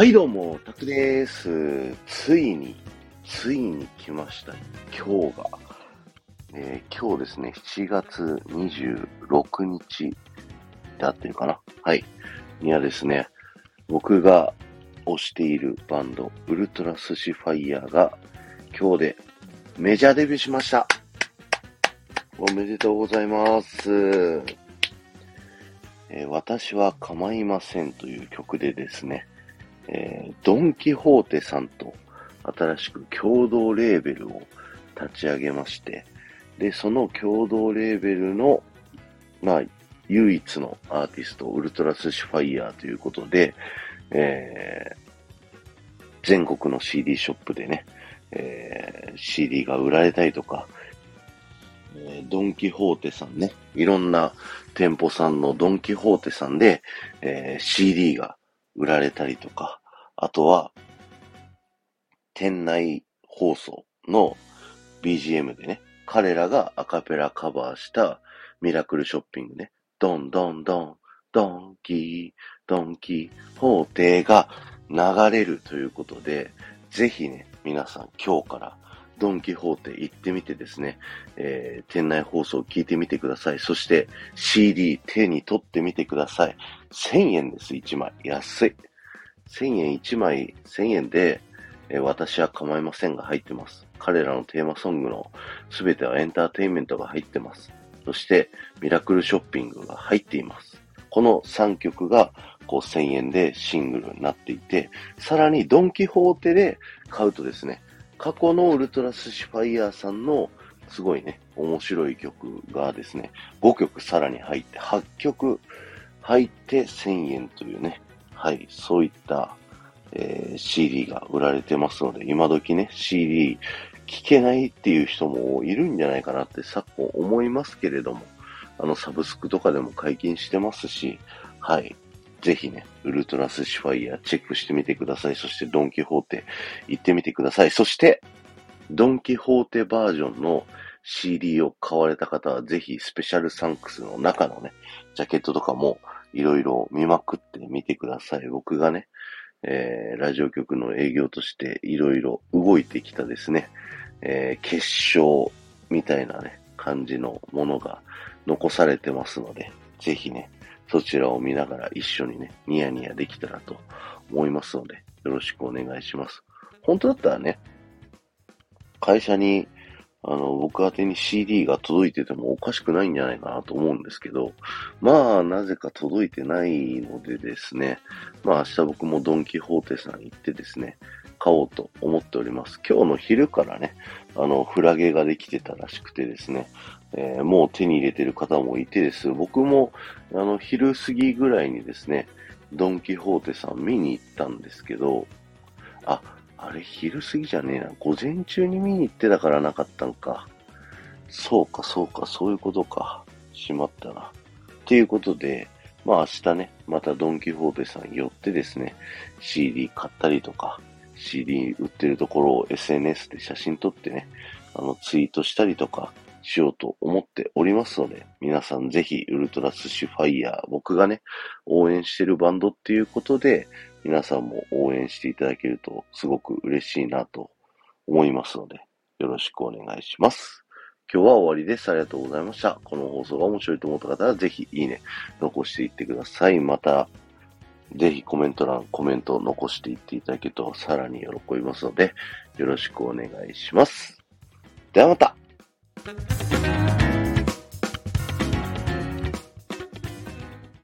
はい、どうも、タクです。ついに、ついに来ました。今日が、えー今日ですね、7月26日で合ってるかなはい。にはですね、僕が推しているバンド、ウルトラスシファイヤーが、今日でメジャーデビューしました。おめでとうございます。えー私は構いませんという曲でですね、えードン・キホーテさんと新しく共同レーベルを立ち上げまして、で、その共同レーベルの、まあ、唯一のアーティスト、ウルトラスシファイヤーということで、えー全国の CD ショップでね、えー CD が売られたりとか、えードン・キホーテさんね、いろんな店舗さんのドン・キホーテさんで、えー CD が売られたりとか、あとは、店内放送の BGM でね、彼らがアカペラカバーしたミラクルショッピングね、ドンドンドン、ドンキー、ドンキホーテが流れるということで、ぜひね、皆さん今日からドンキホーテ行ってみてですね、えー店内放送聞いてみてください。そして CD 手に取ってみてください。1000円です、1枚。安い。1000円1枚、1000円で、えー私は構いませんが入ってます。彼らのテーマソングのすべてはエンターテインメントが入ってます。そして、ミラクルショッピングが入っています。この3曲がこう1000円でシングルになっていて、さらにドンキホーテで買うとですね、過去のウルトラスシファイヤーさんのすごいね、面白い曲がですね、5曲さらに入って、8曲入って1000円というね、はい、そういった、えー CD が売られてますので、今時ね、CD 聴けないっていう人もいるんじゃないかなって昨今思いますけれども、あの、サブスクとかでも解禁してますし、はい。ぜひね、ウルトラスシファイヤーチェックしてみてください。そしてドンキホーテ行ってみてください。そして、ドンキホーテバージョンの CD を買われた方は、ぜひスペシャルサンクスの中のね、ジャケットとかもいろいろ見まくってみてください。僕がね、えー、ラジオ局の営業としていろいろ動いてきたですね、えー、結晶みたいなね、感じのものが残されてますので、ぜひね、そちらを見ながら一緒にね、ニヤニヤできたらと思いますので、よろしくお願いします。本当だったらね、会社に、あの、僕宛に CD が届いててもおかしくないんじゃないかなと思うんですけど、まあ、なぜか届いてないのでですね、まあ明日僕もドンキホーテさん行ってですね、買おうと思っております。今日の昼からね、あの、フラゲができてたらしくてですね、えーもう手に入れてる方もいてです。僕も、あの、昼過ぎぐらいにですね、ドンキホーテさん見に行ったんですけど、あ、あれ昼過ぎじゃねえな。午前中に見に行ってたからなかったんか。そうか、そうか、そういうことか。しまったな。っていうことで、まあ明日ね、またドンキホーテさん寄ってですね、CD 買ったりとか、CD 売ってるところを SNS で写真撮ってね、あの、ツイートしたりとかしようと思っておりますので、皆さんぜひウルトラスシュファイヤー、僕がね、応援してるバンドっていうことで、皆さんも応援していただけるとすごく嬉しいなと思いますので、よろしくお願いします。今日は終わりです。ありがとうございました。この放送が面白いと思った方は、ぜひいいね、残していってください。また、ぜひコメント欄、コメントを残していっていただけるとさらに喜びますので、よろしくお願いします。ではまた